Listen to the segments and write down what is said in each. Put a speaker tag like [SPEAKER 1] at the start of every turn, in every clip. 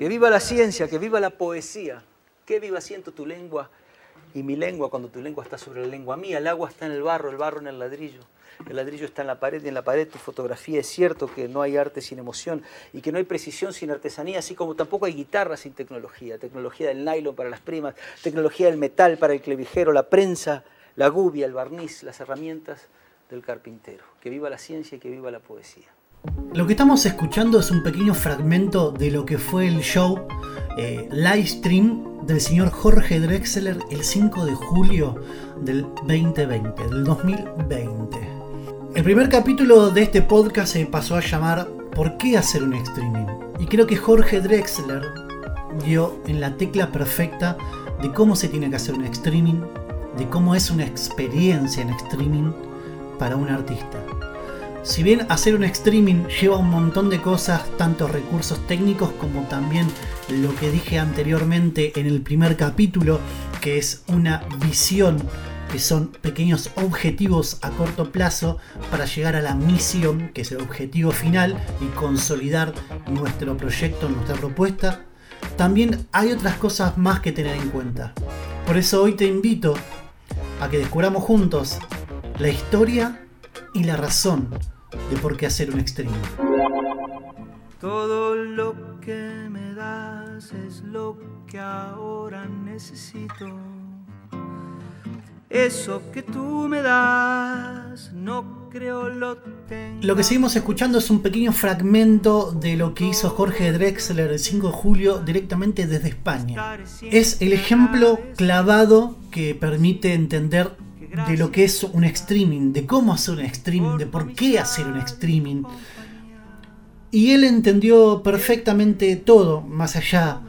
[SPEAKER 1] Que viva la ciencia, que viva la poesía. Que viva siento tu lengua y mi lengua cuando tu lengua está sobre la lengua mía. El agua está en el barro, el barro en el ladrillo. El ladrillo está en la pared y en la pared tu fotografía. Es cierto que no hay arte sin emoción y que no hay precisión sin artesanía, así como tampoco hay guitarra sin tecnología. Tecnología del nylon para las primas, tecnología del metal para el clevijero, la prensa, la gubia, el barniz, las herramientas del carpintero. Que viva la ciencia y que viva la poesía.
[SPEAKER 2] Lo que estamos escuchando es un pequeño fragmento de lo que fue el show eh, live stream del señor Jorge Drexler el 5 de julio del 2020, del 2020. El primer capítulo de este podcast se pasó a llamar ¿Por qué hacer un streaming? Y creo que Jorge Drexler dio en la tecla perfecta de cómo se tiene que hacer un streaming, de cómo es una experiencia en streaming para un artista. Si bien hacer un streaming lleva un montón de cosas, tanto recursos técnicos como también lo que dije anteriormente en el primer capítulo, que es una visión, que son pequeños objetivos a corto plazo para llegar a la misión, que es el objetivo final, y consolidar nuestro proyecto, nuestra propuesta, también hay otras cosas más que tener en cuenta. Por eso hoy te invito a que descubramos juntos la historia y la razón de por qué hacer un extremo.
[SPEAKER 3] Todo lo que me das es lo que ahora necesito. Eso que tú me das, no creo lo tengo.
[SPEAKER 2] Lo que seguimos escuchando es un pequeño fragmento de lo que hizo Jorge Drexler el 5 de julio directamente desde España. Es el ejemplo clavado que permite entender de lo que es un streaming, de cómo hacer un streaming, de por qué hacer un streaming. Y él entendió perfectamente todo, más allá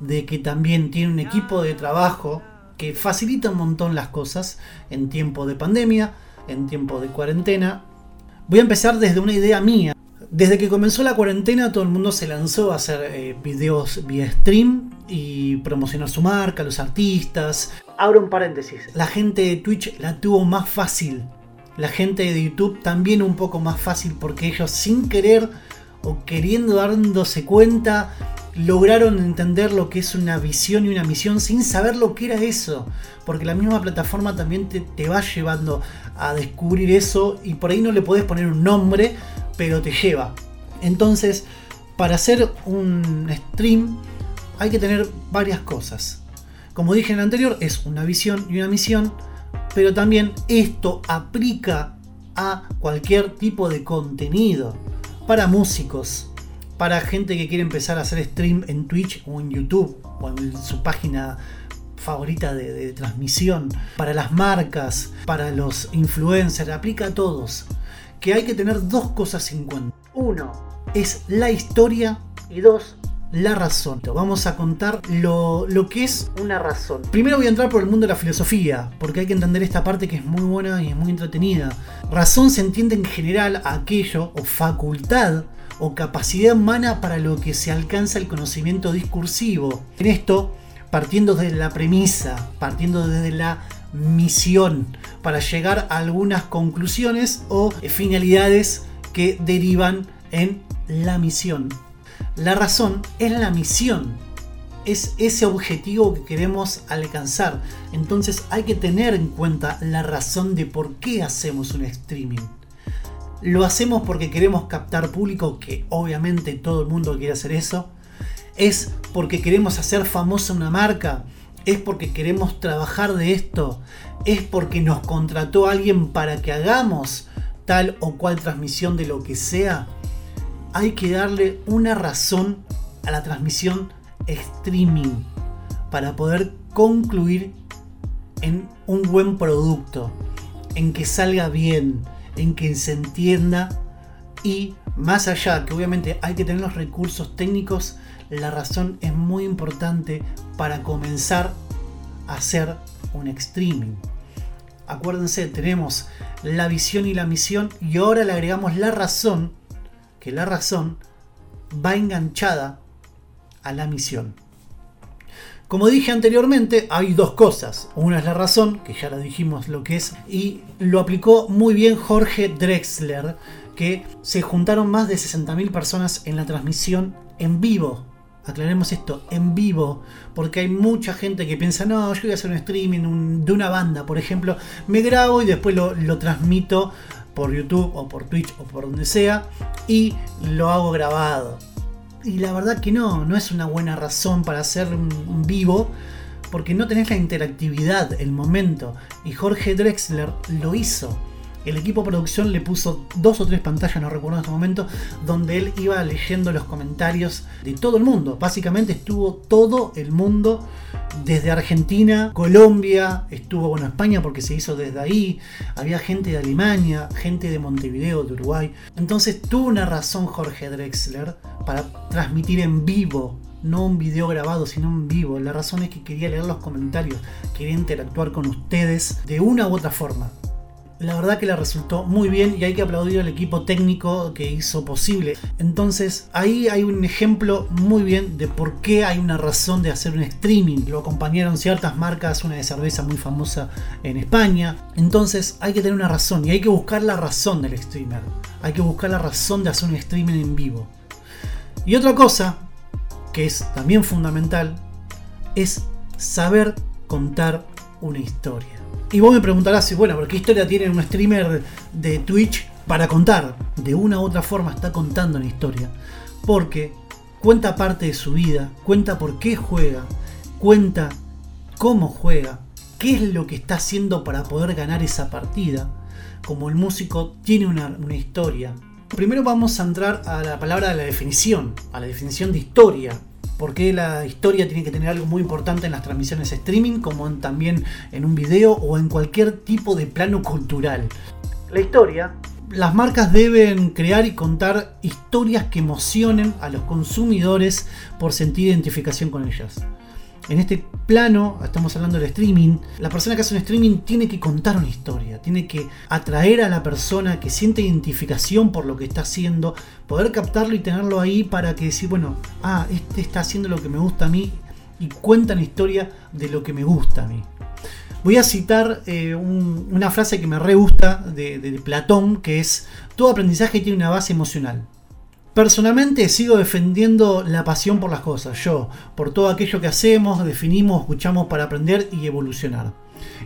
[SPEAKER 2] de que también tiene un equipo de trabajo que facilita un montón las cosas en tiempo de pandemia, en tiempo de cuarentena. Voy a empezar desde una idea mía. Desde que comenzó la cuarentena todo el mundo se lanzó a hacer eh, videos vía stream y promocionar su marca, los artistas. Abro un paréntesis, la gente de Twitch la tuvo más fácil. La gente de YouTube también un poco más fácil porque ellos sin querer o queriendo dándose cuenta lograron entender lo que es una visión y una misión sin saber lo que era eso. Porque la misma plataforma también te, te, va llevando a descubrir eso y por ahí no le podés poner un nombre, pero te lleva. Entonces, para hacer un stream hay que tener varias cosas. Como dije en el anterior, es una visión y una misión, pero también esto aplica a cualquier tipo de contenido. Para músicos, para gente que quiere empezar a hacer stream en Twitch o en YouTube o en su página favorita de, de transmisión, para las marcas, para los influencers, aplica a todos. Que hay que tener dos cosas en cuenta. Uno es la historia y dos la razón. Vamos a contar lo, lo, que es una razón. Primero voy a entrar por el mundo de la filosofía, porque hay que entender esta parte que es muy buena y es muy entretenida. Razón se entiende en general aquello o facultad o capacidad humana para lo que se alcanza el conocimiento discursivo. En esto, partiendo desde la premisa, partiendo desde la misión, para llegar a algunas conclusiones o finalidades que derivan en la misión. La razón es la misión, es ese objetivo que queremos alcanzar. Entonces hay que tener en cuenta la razón de por qué hacemos un streaming. Lo hacemos porque queremos captar público, que obviamente todo el mundo quiere hacer eso. Es porque queremos hacer famosa una marca. Es porque queremos trabajar de esto. Es porque nos contrató alguien para que hagamos tal o cual transmisión de lo que sea hay que darle una razón a la transmisión streaming para poder concluir en un buen producto, en que salga bien, en que se entienda y más allá que obviamente hay que tener los recursos técnicos, la razón es muy importante para comenzar a hacer un streaming. Acuérdense, tenemos la visión y la misión y ahora le agregamos la razón que la razón va enganchada a la misión. Como dije anteriormente, hay dos cosas. Una es la razón, que ya lo dijimos lo que es, y lo aplicó muy bien Jorge Drexler, que se juntaron más de 60.000 personas en la transmisión en vivo aclaremos esto, en vivo, porque hay mucha gente que piensa, no, yo voy a hacer un streaming de una banda, por ejemplo, me grabo y después lo, transmito por YouTube o por Twitch o por donde sea y lo hago grabado. Y la verdad que no, no es una buena razón para hacer un vivo porque no tenés la interactividad, el momento. Y Jorge Drexler lo hizo. El equipo de producción le puso dos o tres pantallas, no recuerdo en este momento, donde él iba leyendo los comentarios de todo el mundo. Básicamente estuvo todo el mundo, desde Argentina, Colombia, estuvo bueno España porque se hizo desde ahí, había gente de Alemania, gente de Montevideo, de Uruguay. Entonces tuvo una razón Jorge Drexler para transmitir en vivo no un video grabado, sino en vivo. La razón es que quería leer los comentarios, quería interactuar con ustedes de una u otra forma. La verdad que le resultó muy bien y hay que aplaudir al equipo técnico que hizo posible. Entonces ahí hay un ejemplo muy bien de por qué hay una razón de hacer un streaming. Lo acompañaron ciertas marcas, una de cerveza muy famosa en España. Entonces hay que tener una razón y hay que buscar la razón del streamer. Hay que buscar la razón de hacer un streaming en vivo. Y otra cosa que es también fundamental, es saber contar una historia. Y vos me preguntarás bueno, ¿por qué historia tiene un streamer de Twitch para contar? De una u otra forma está contando una historia. Porque cuenta parte de su vida, cuenta por qué juega, cuenta cómo juega, qué es lo que está haciendo para poder ganar esa partida. Como el músico tiene una, una historia, Primero vamos a entrar a la palabra de la definición, a la definición de historia. Porque la historia tiene que tener algo muy importante en las transmisiones streaming, como también en un video o en cualquier tipo de plano cultural. La historia las marcas deben crear y contar historias que emocionen a los consumidores por sentir identificación con ellas en este plano, estamos hablando del streaming, la persona que hace un streaming tiene que contar una historia, tiene que atraer a la persona que siente identificación por lo que está haciendo, poder captarlo y tenerlo ahí para que decir, bueno, ah, este está haciendo lo que me gusta a mí y cuenta una historia de lo que me gusta a mí. Voy a citar eh, una frase que me re gusta de Platón, que es, todo aprendizaje tiene una base emocional. Personalmente sigo defendiendo la pasión por las cosas, yo, por todo aquello que hacemos, definimos, escuchamos para aprender y evolucionar.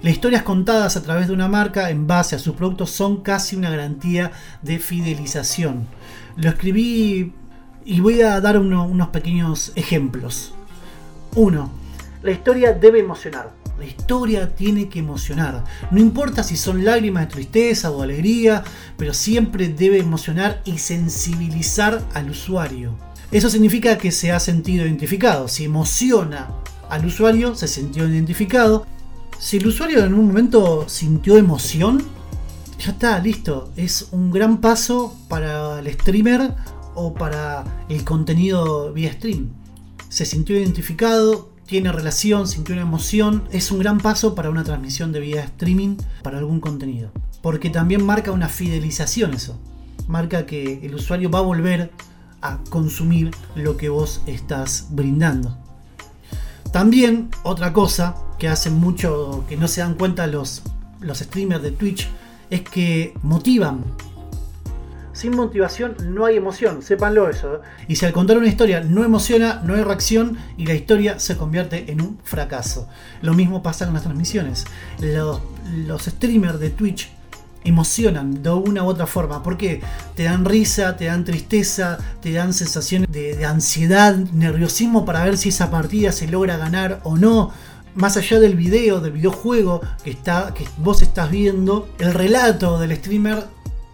[SPEAKER 2] Las historias contadas a través de una marca en base a sus productos son casi una garantía de fidelización. Lo escribí y voy a dar unos pequeños ejemplos. 1. La historia debe emocionar. La historia tiene que emocionar. No importa si son lágrimas de tristeza o alegría, pero siempre debe emocionar y sensibilizar al usuario. Eso significa que se ha sentido identificado. Si emociona al usuario, se sintió identificado. Si el usuario en un momento sintió emoción, ya está, listo. Es un gran paso para el streamer o para el contenido vía stream. Se sintió identificado, tiene relación, sintió una emoción, es un gran paso para una transmisión de vía streaming para algún contenido. Porque también marca una fidelización eso. Marca que el usuario va a volver a consumir lo que vos estás brindando. También otra cosa que hacen mucho, que no se dan cuenta los, los streamers de Twitch, es que motivan sin motivación no hay emoción, sépanlo eso. ¿eh? Y si al contar una historia no emociona, no hay reacción y la historia se convierte en un fracaso. Lo mismo pasa con las transmisiones. Los, los streamers de Twitch emocionan de una u otra forma. Porque te dan risa, te dan tristeza, te dan sensaciones de, de, ansiedad, nerviosismo para ver si esa partida se logra ganar o no. Más allá del video, del videojuego que, está, que vos estás viendo, el relato del streamer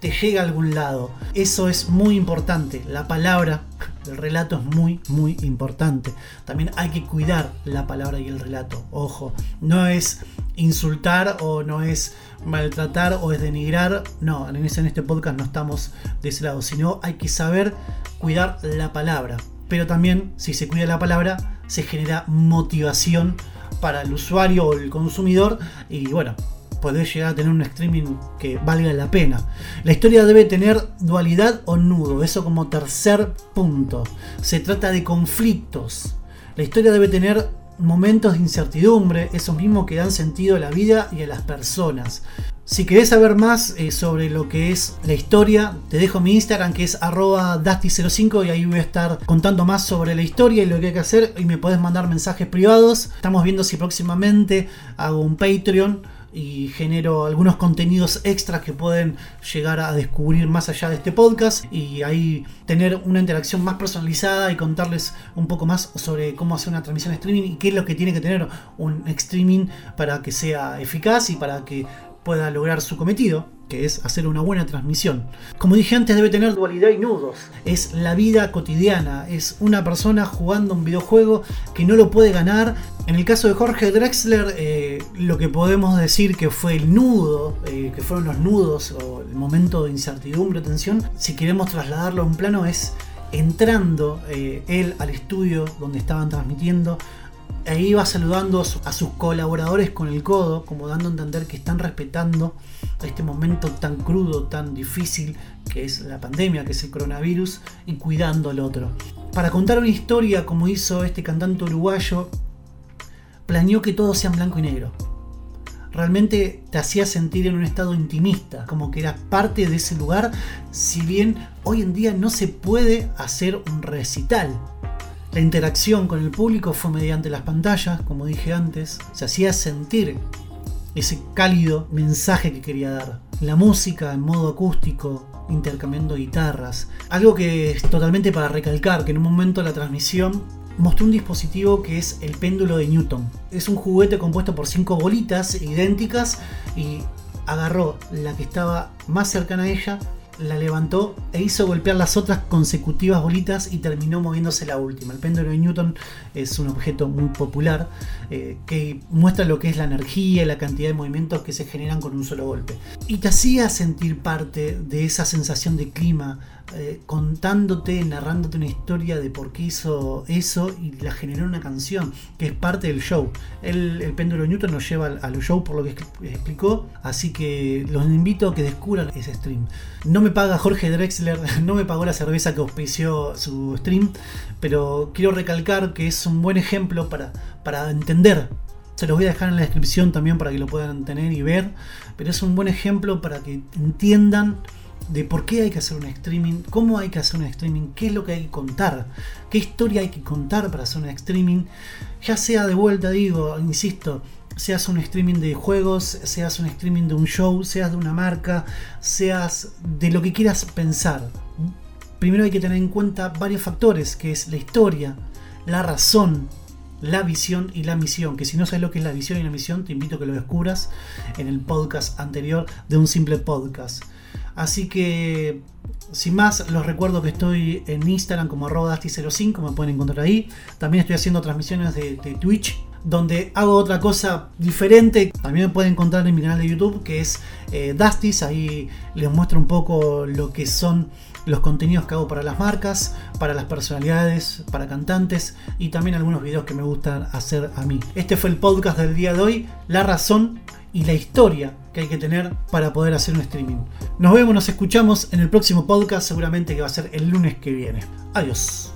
[SPEAKER 2] te llega a algún lado. Eso es muy importante. La palabra, el relato es muy, muy importante. También hay que cuidar la palabra y el relato. Ojo, no es insultar o no es maltratar o es denigrar. No, en este podcast no estamos de ese lado, sino hay que saber cuidar la palabra. Pero también, si se cuida la palabra, se genera motivación para el usuario o el consumidor. Y bueno, poder llegar a tener un streaming que valga la pena. La historia debe tener dualidad o nudo, eso como tercer punto. Se trata de conflictos. La historia debe tener momentos de incertidumbre, esos mismos que dan sentido a la vida y a las personas. Si querés saber más eh, sobre lo que es la historia, te dejo mi Instagram que es arroba dusty05 y ahí voy a estar contando más sobre la historia y lo que hay que hacer y me podés mandar mensajes privados. Estamos viendo si próximamente hago un Patreon y genero algunos contenidos extras que pueden llegar a descubrir más allá de este podcast y ahí tener una interacción más personalizada y contarles un poco más sobre cómo hacer una transmisión streaming y qué es lo que tiene que tener un streaming para que sea eficaz y para que pueda lograr su cometido, que es hacer una buena transmisión. Como dije antes, debe tener dualidad y nudos. Es la vida cotidiana, es una persona jugando un videojuego que no lo puede ganar. En el caso de Jorge Drexler, eh, lo que podemos decir que fue el nudo, eh, que fueron los nudos o el momento de incertidumbre tensión, si queremos trasladarlo a un plano, es entrando eh, él al estudio donde estaban transmitiendo, ahí va saludando a sus colaboradores con el codo, como dando a entender que están respetando este momento tan crudo, tan difícil que es la pandemia, que es el coronavirus, y cuidando al otro. Para contar una historia como hizo este cantante uruguayo, planeó que todo sea blanco y negro. Realmente te hacía sentir en un estado intimista, como que eras parte de ese lugar, si bien hoy en día no se puede hacer un recital la interacción con el público fue mediante las pantallas, como dije antes, se hacía sentir ese cálido mensaje que quería dar. La música en modo acústico, intercambiando guitarras. Algo que es totalmente para recalcar, que en un momento la transmisión mostró un dispositivo que es el péndulo de Newton. Es un juguete compuesto por cinco bolitas idénticas y agarró la que estaba más cercana a ella la levantó e hizo golpear las otras consecutivas bolitas y terminó moviéndose la última. El péndulo de Newton es un objeto muy popular eh, que muestra lo que es la energía y la cantidad de movimientos que se generan con un solo golpe. Y te hacía sentir parte de esa sensación de clima, eh, contándote, narrándote una historia de por qué hizo eso y la generó una canción, que es parte del show. El, el péndulo Newton nos lleva al, show por lo que explicó, así que los invito a que descubran ese stream. No me paga Jorge Drexler, no me pagó la cerveza que auspició su stream, pero quiero recalcar que es un buen ejemplo para, para entender se los voy a dejar en la descripción también para que lo puedan tener y ver. Pero es un buen ejemplo para que entiendan de por qué hay que hacer un streaming, cómo hay que hacer un streaming, qué es lo que hay que contar, qué historia hay que contar para hacer un streaming, ya sea de vuelta, digo, insisto, seas un streaming de juegos, seas un streaming de un show, seas de una marca, seas de lo que quieras pensar. Primero hay que tener en cuenta varios factores, que es la historia, la razón, la visión y la misión. Que si no sabes lo que es la visión y la misión, te invito a que lo descubras en el podcast anterior de un simple podcast. Así que, sin más, los recuerdo que estoy en Instagram como arrobadasti05, me pueden encontrar ahí. También estoy haciendo transmisiones de, Twitch, donde hago otra cosa diferente. También me pueden encontrar en mi canal de YouTube, que es eh, Dustis. Ahí les muestro un poco lo que son los contenidos que hago para las marcas, para las personalidades, para cantantes y también algunos videos que me gustan hacer a mí. Este fue el podcast del día de hoy, La razón y la historia que hay que tener para poder hacer un streaming. Nos vemos, nos escuchamos en el próximo podcast, seguramente que va a ser el lunes que viene. Adiós.